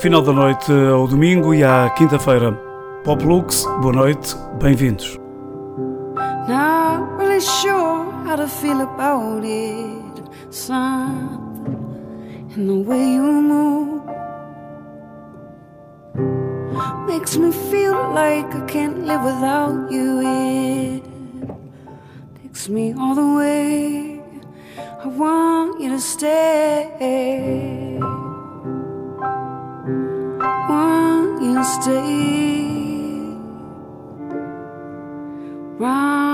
Final da noite ao domingo e à quinta-feira. Pop Lux, boa noite, bem-vindos. Not really sure how to feel about it. Something in the way you move makes me feel like I can't live without you. It takes me all the way. I want you to stay. Stay. Round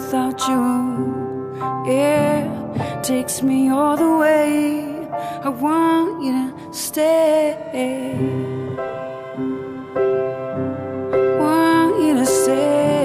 without you. Yeah, takes me all the way. I want you to stay. Want you to stay.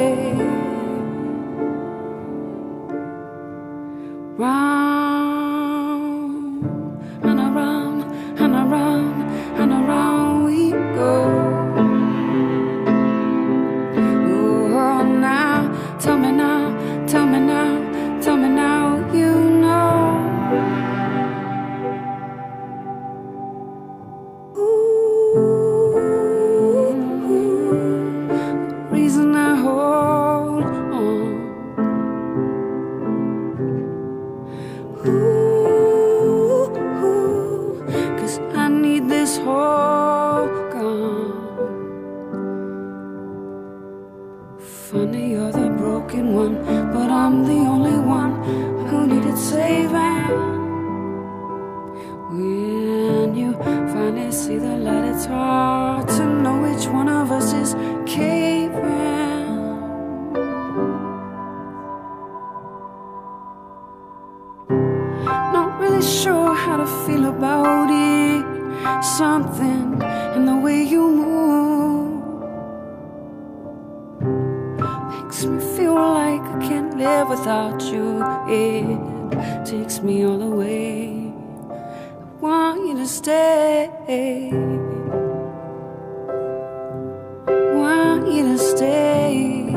You to stay.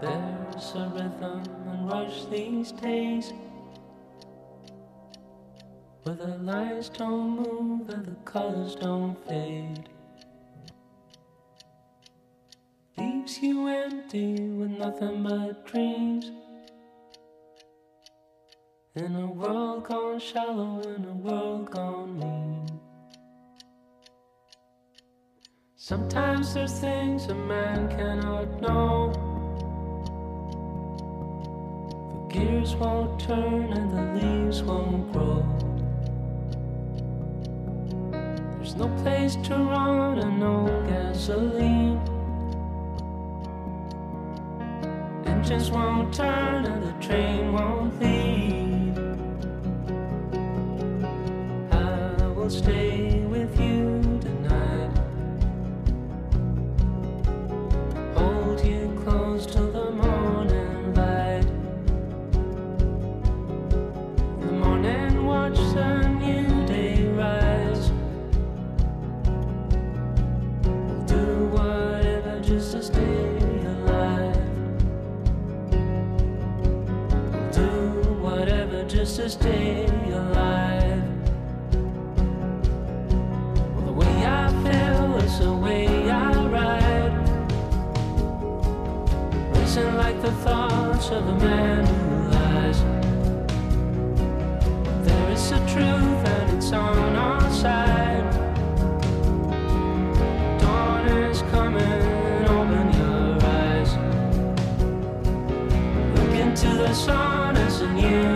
There's a rhythm and rush these days. Where the lights don't move and the colors don't fade. Leaves you empty with nothing but dreams In a world gone shallow, in a world gone mean Sometimes there's things a man cannot know The gears won't turn and the leaves won't grow. There's no place to run and no gasoline. Engines won't turn and the train won't leave. Stay with you tonight. Hold you close till the morning light. In the morning, watch the new day rise. We'll do whatever just to stay alive. We'll do There is a truth and it's on our side. Dawn is coming, open your eyes. Look into the sun as a new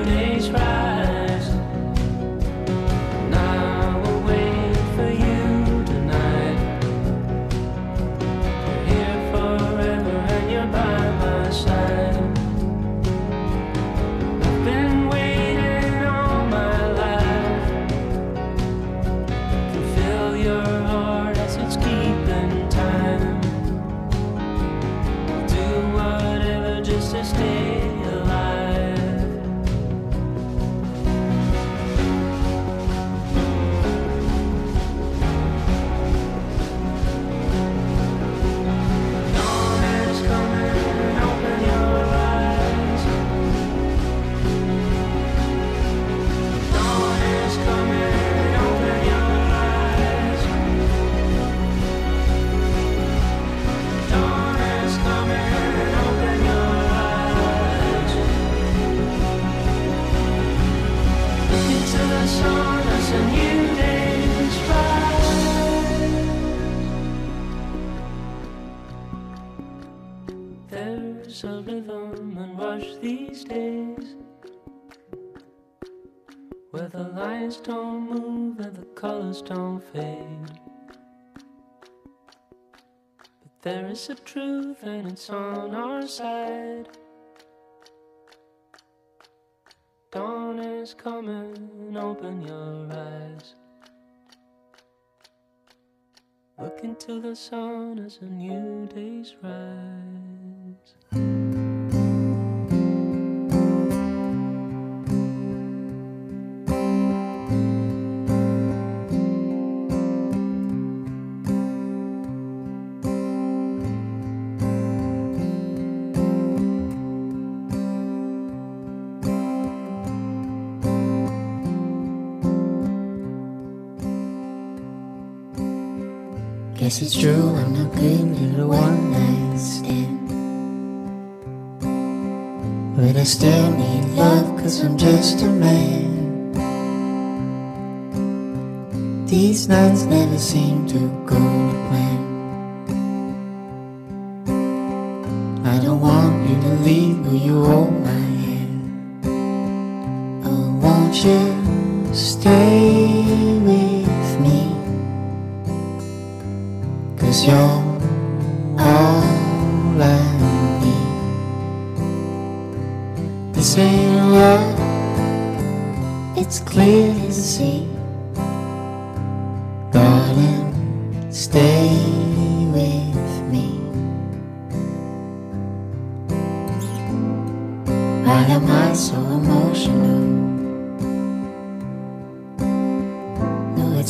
day's where the lines don't move and the colors don't fade. But there is a truth and it's on our side. Dawn is coming, open your eyes. Look into the sun as a new day's rise. Guess it's true, I'm not good at a one night stand. But I still need love, cause I'm just a man. These nights never seem to go to plan.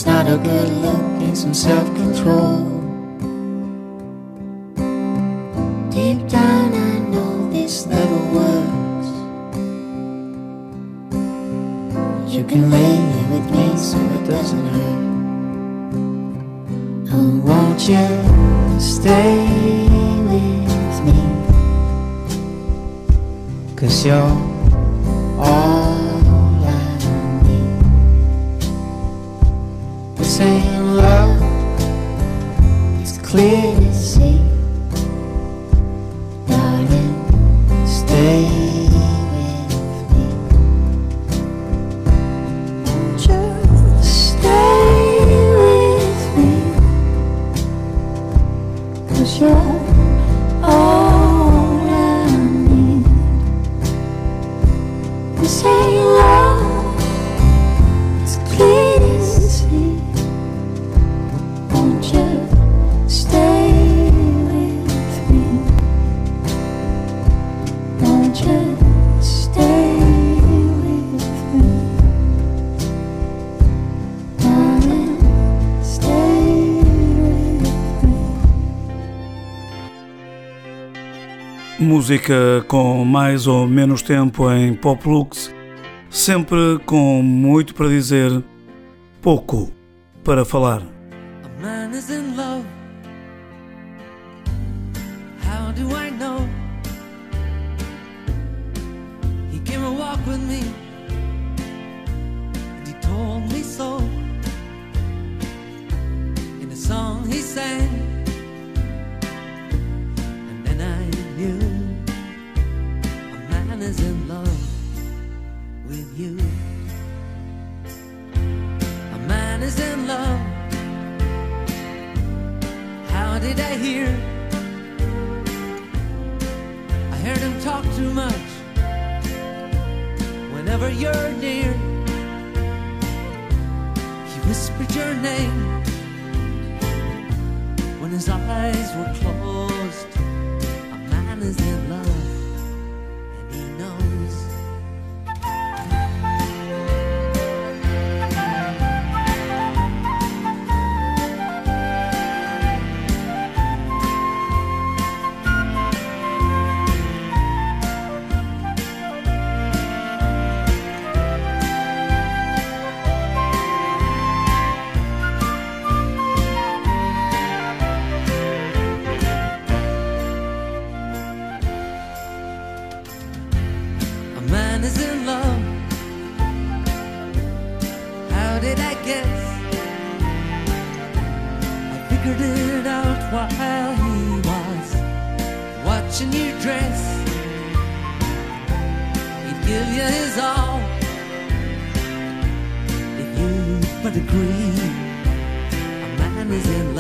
It's not a good look, need some self-control Deep down, I know this never works. You can lay here with me so it doesn't hurt. Oh, won't you stay with me? Cause you're This música com mais ou menos tempo em Pop Lux, sempre com muito para dizer, pouco para falar. A man is in love. How do I know? loving me. Is in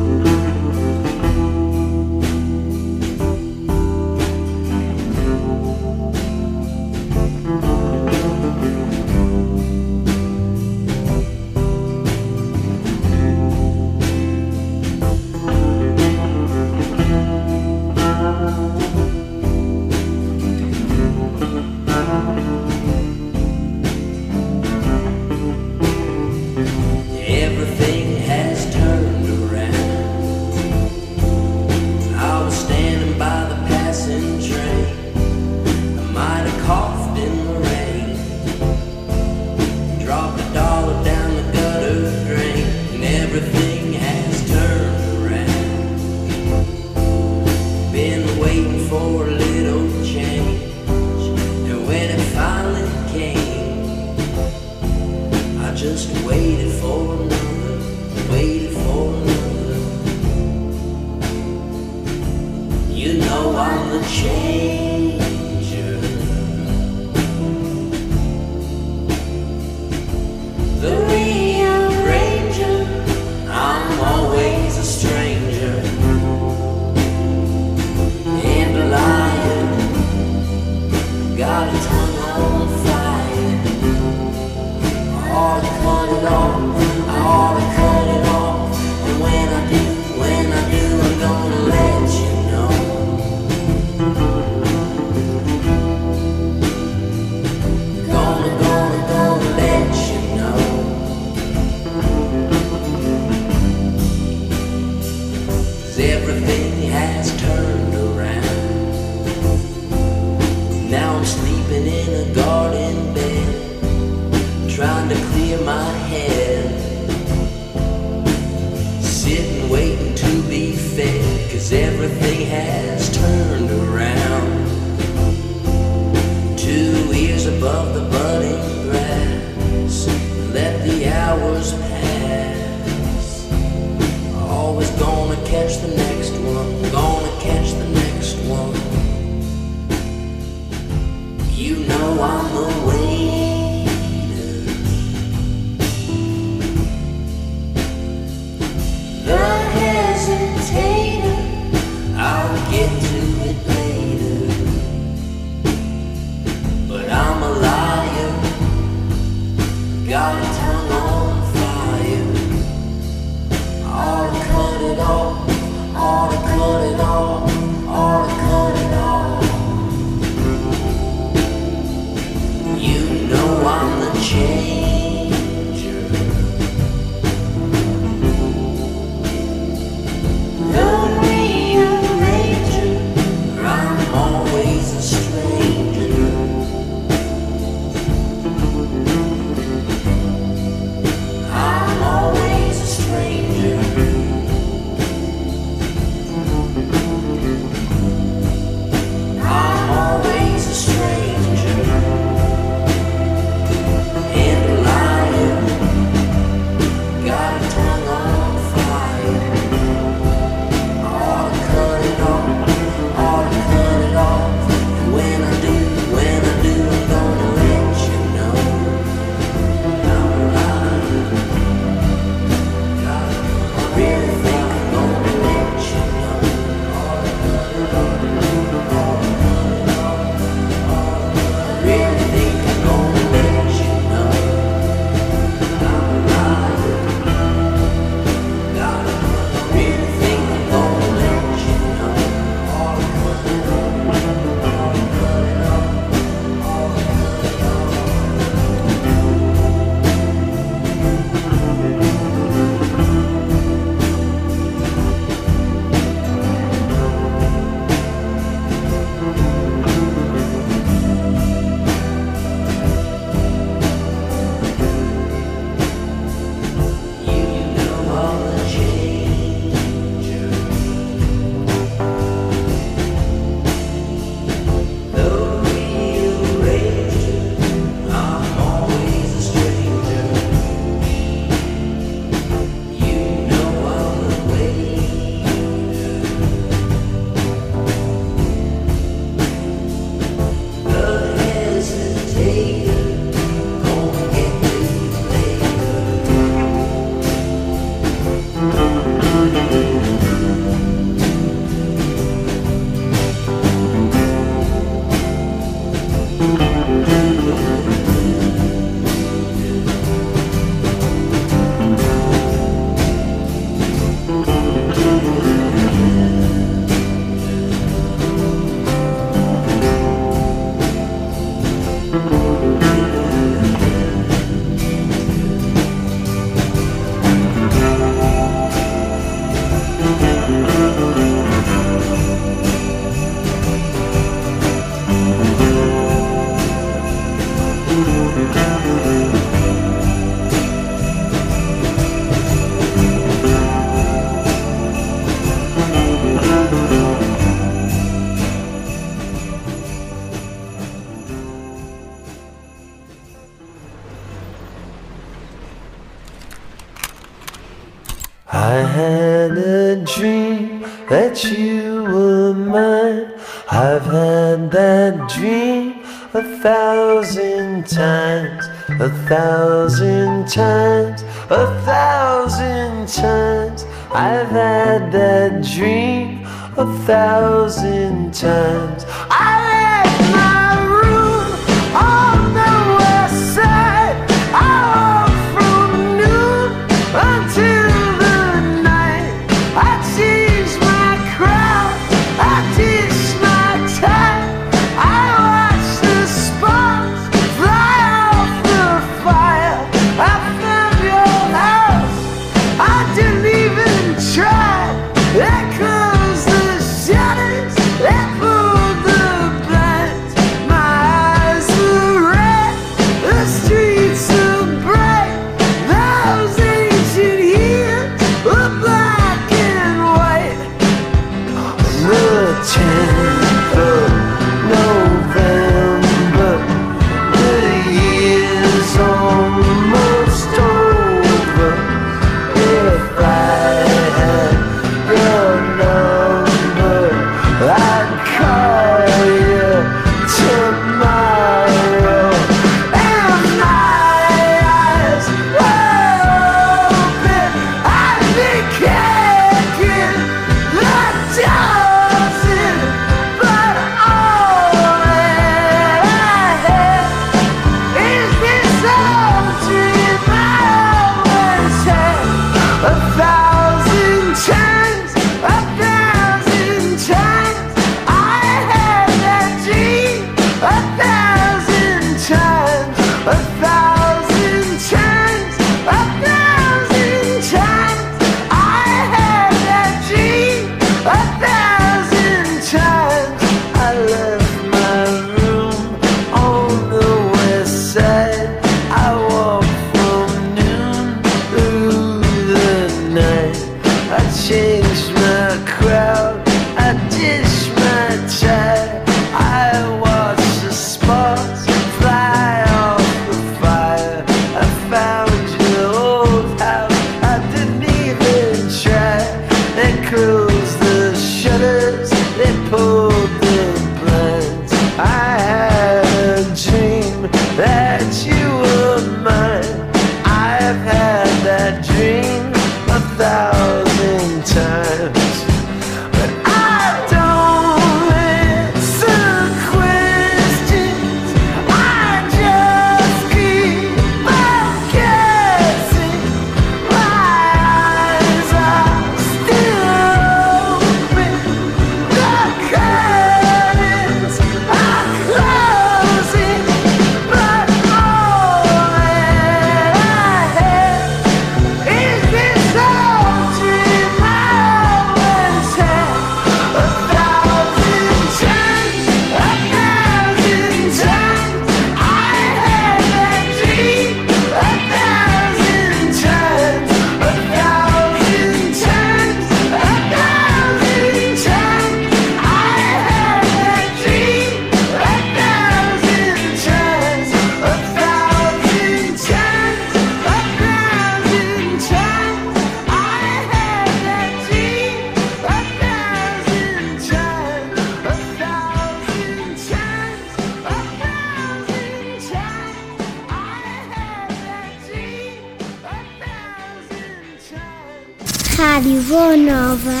Rádio Boa Nova,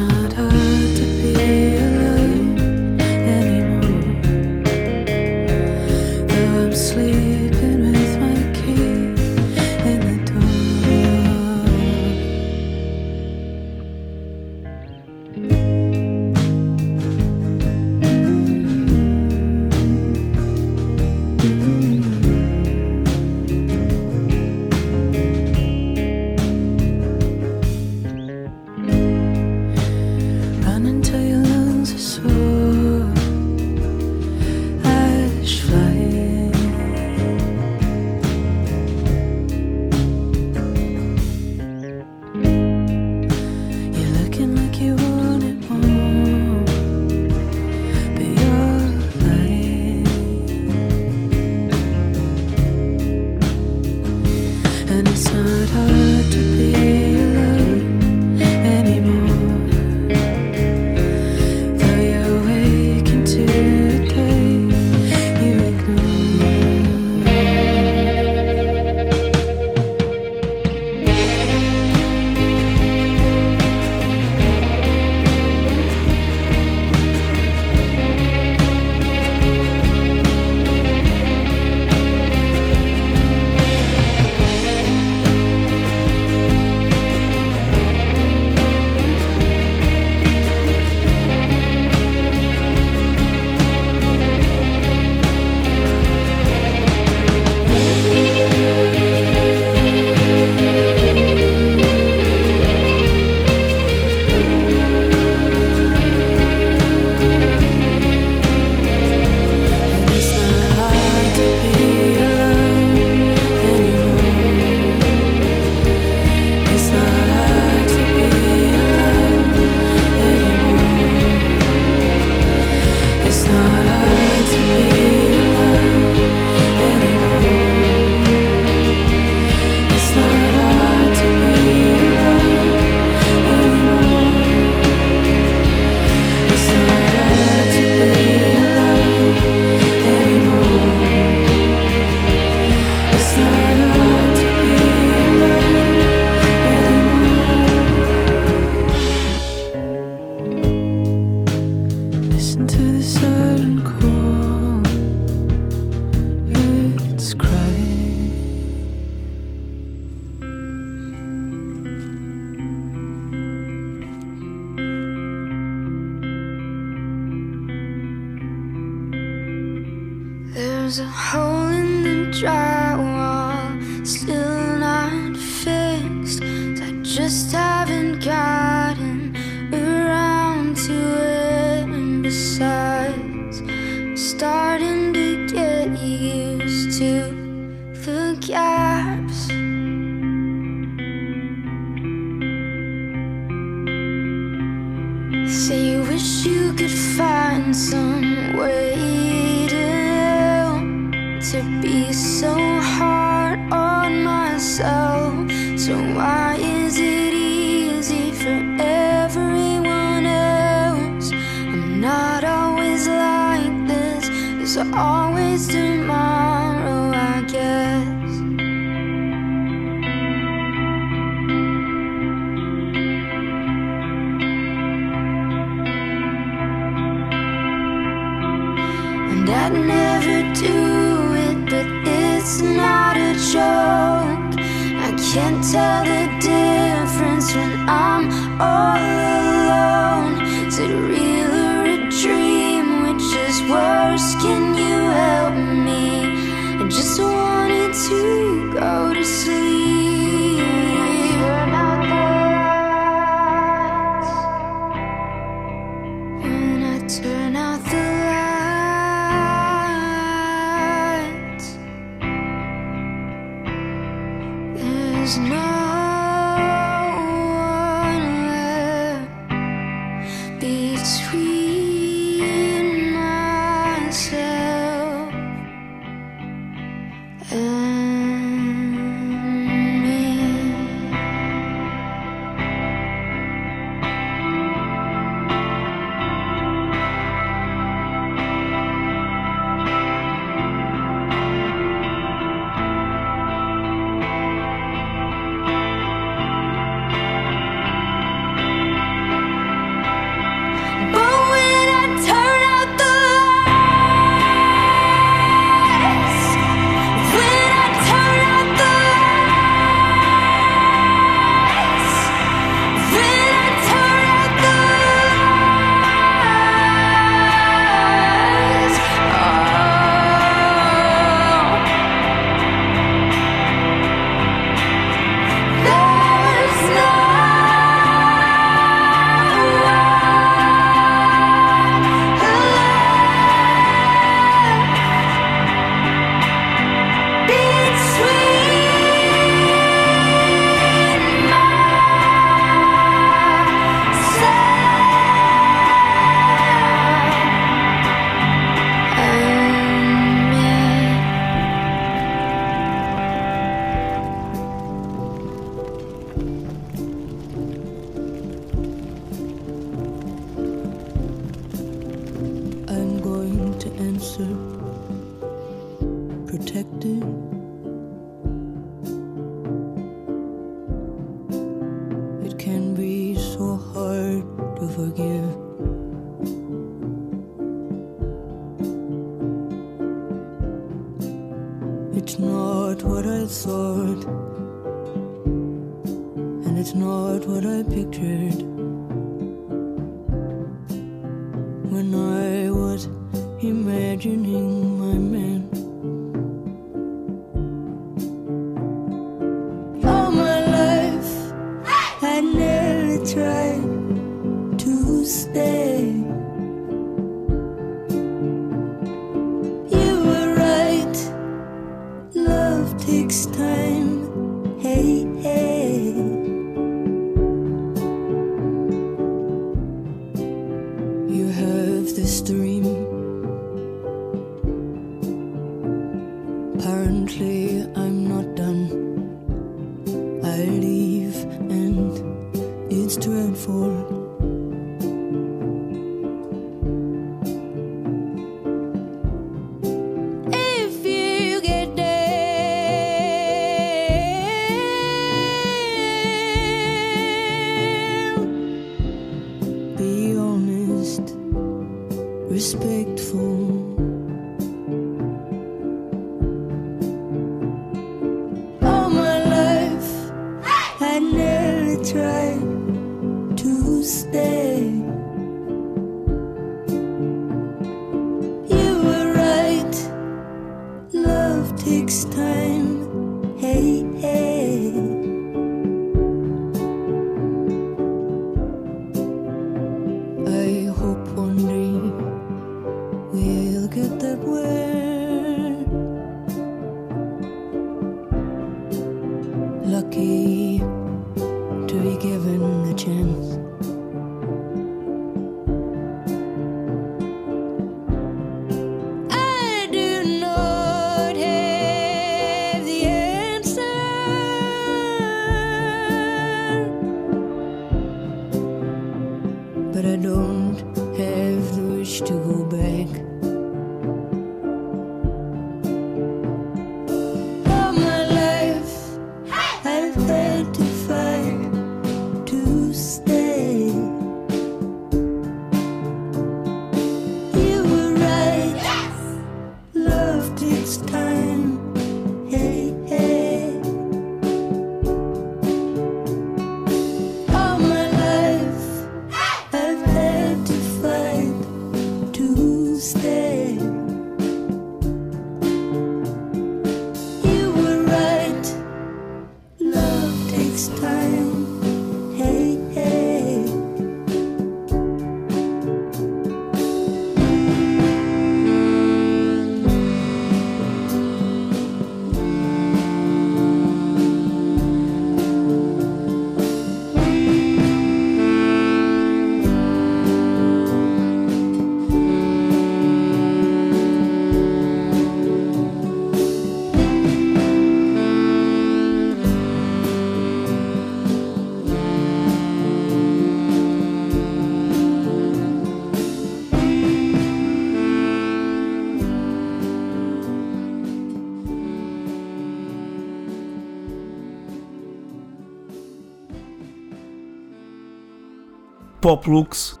Poplux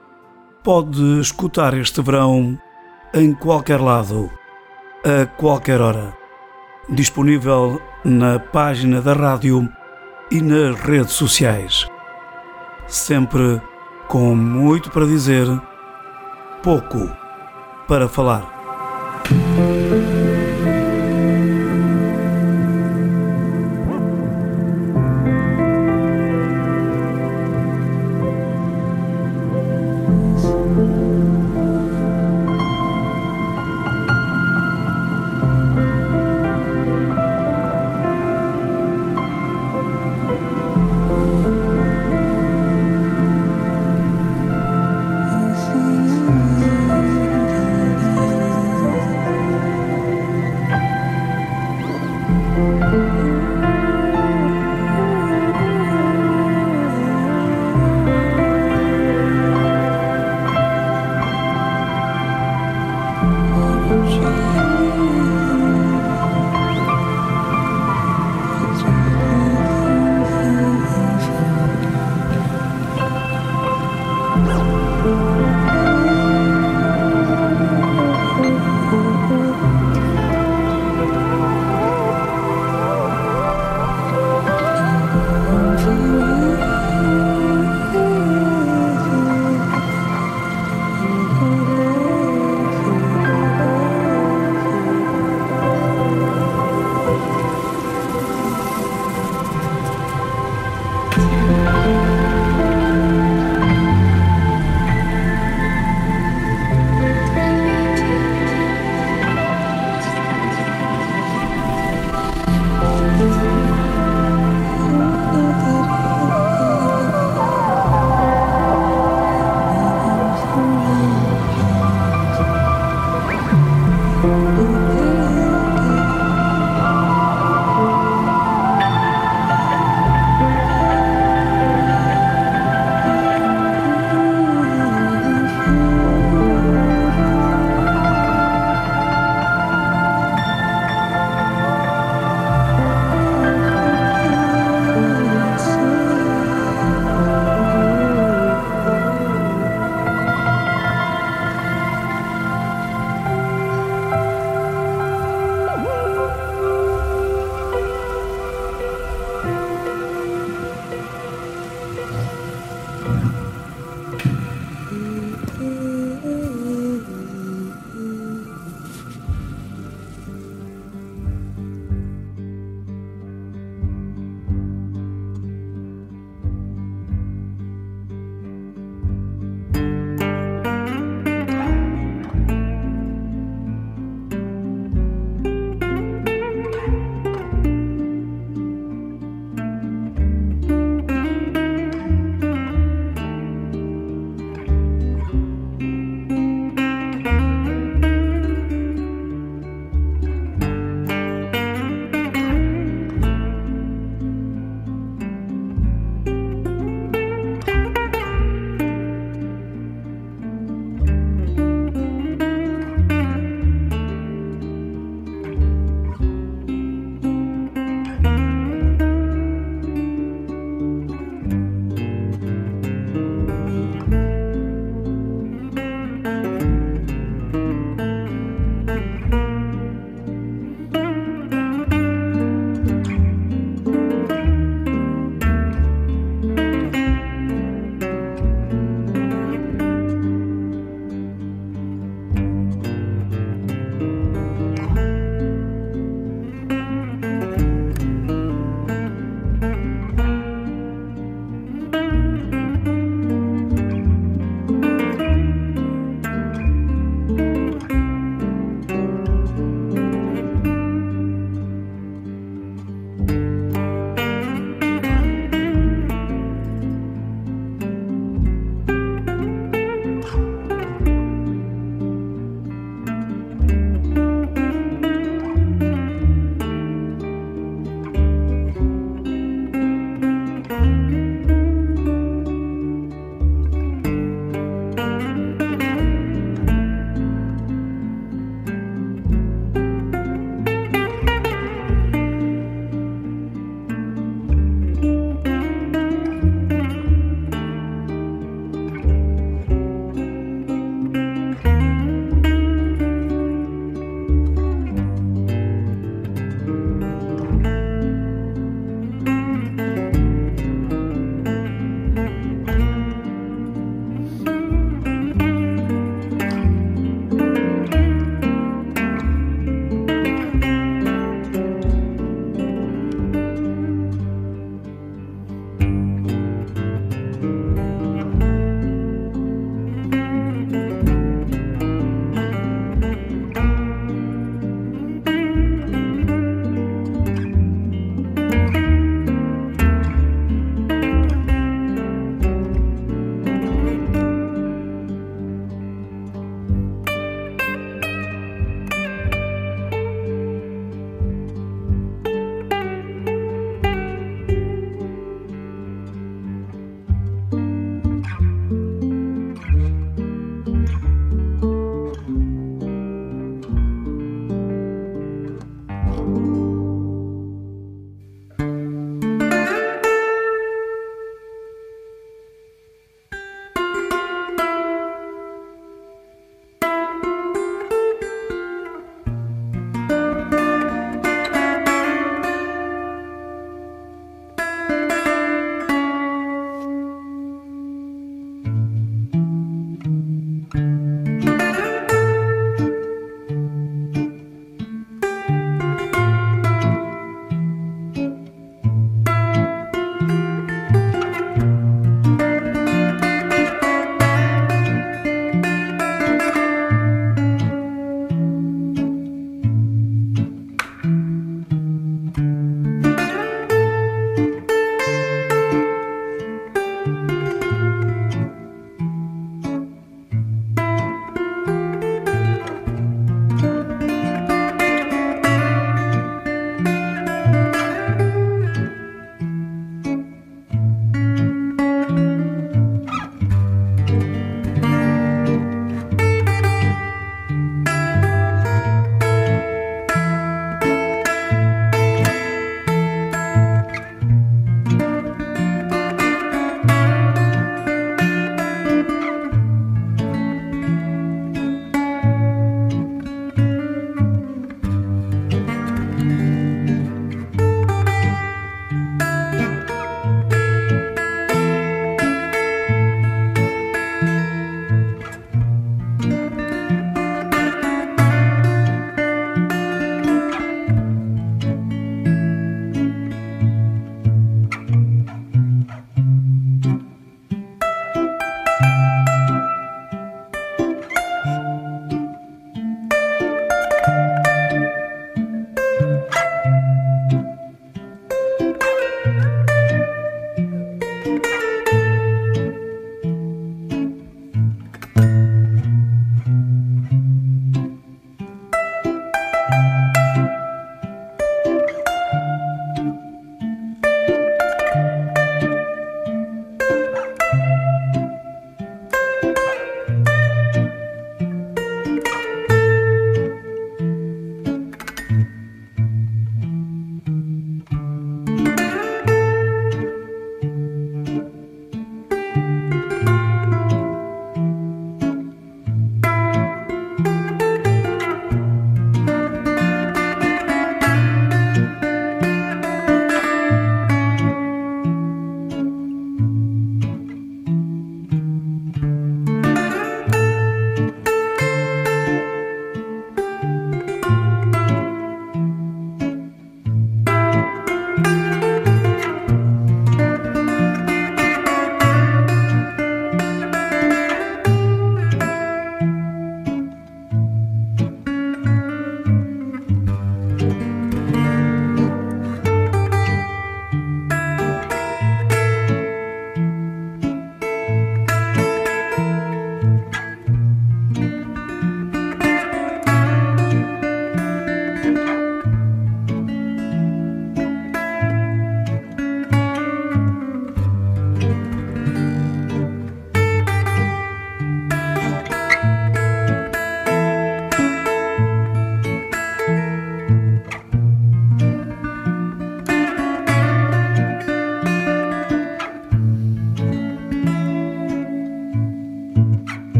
pode escutar este verão em qualquer lado, a qualquer hora. Disponível na página da rádio e nas redes sociais. Sempre com muito para dizer, pouco para falar.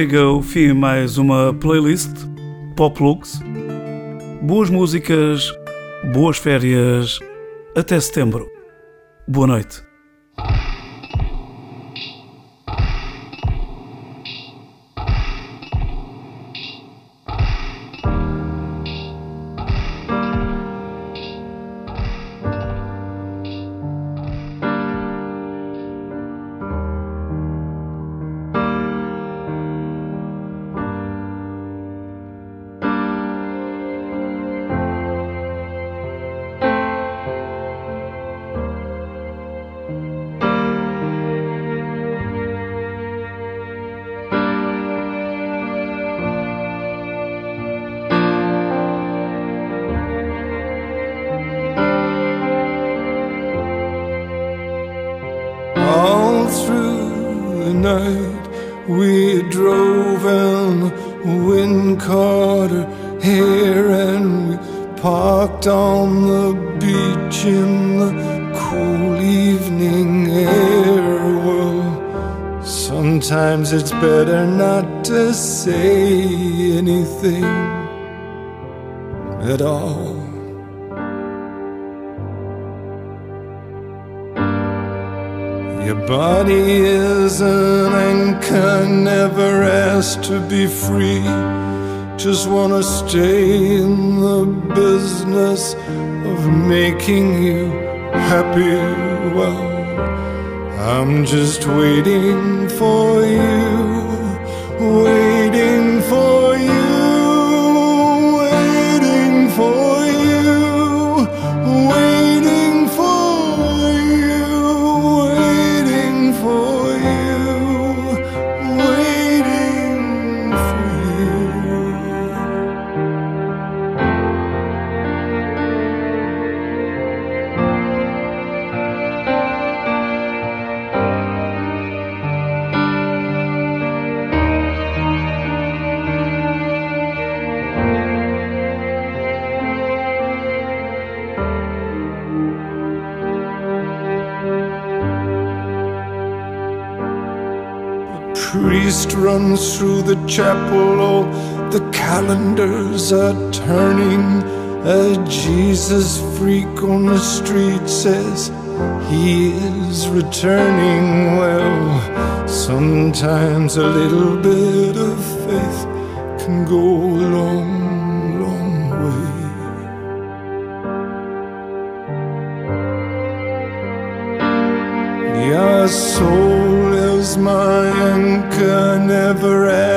Chega ao fim mais uma playlist Pop Lux. Boas músicas, boas férias, até setembro. Boa noite. Say anything at all. Your body is an anchor, never asked to be free. Just wanna stay in the business of making you happy. Well, I'm just waiting for you, priest runs through the chapel, oh, the calendars are turning. A Jesus freak on the street says he is returning. Well, sometimes a little bit of faith can go a long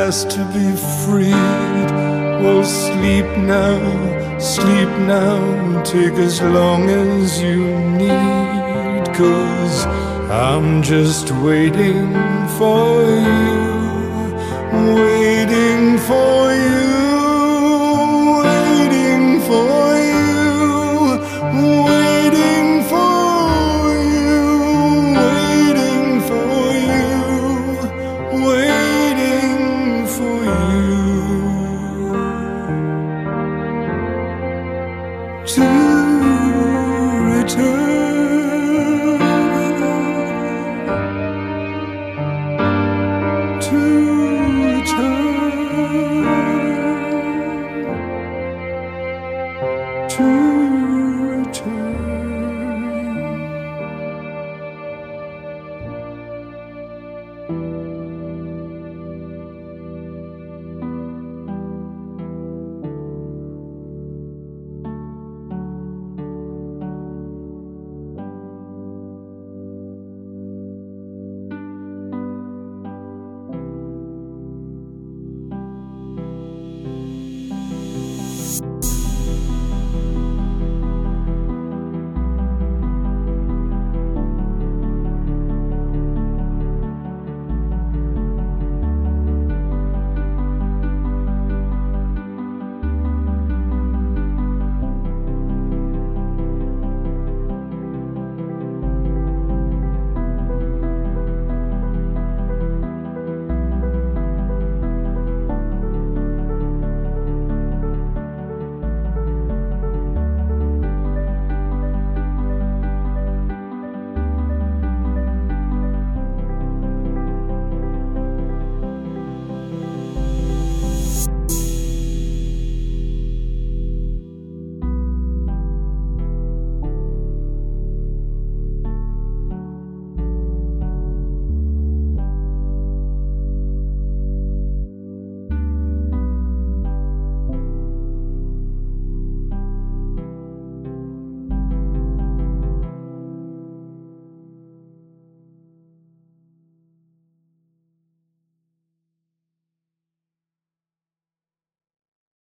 asked to be freed. Well, sleep now, sleep now, take as long as you need. Cause I'm just waiting for you, waiting for you.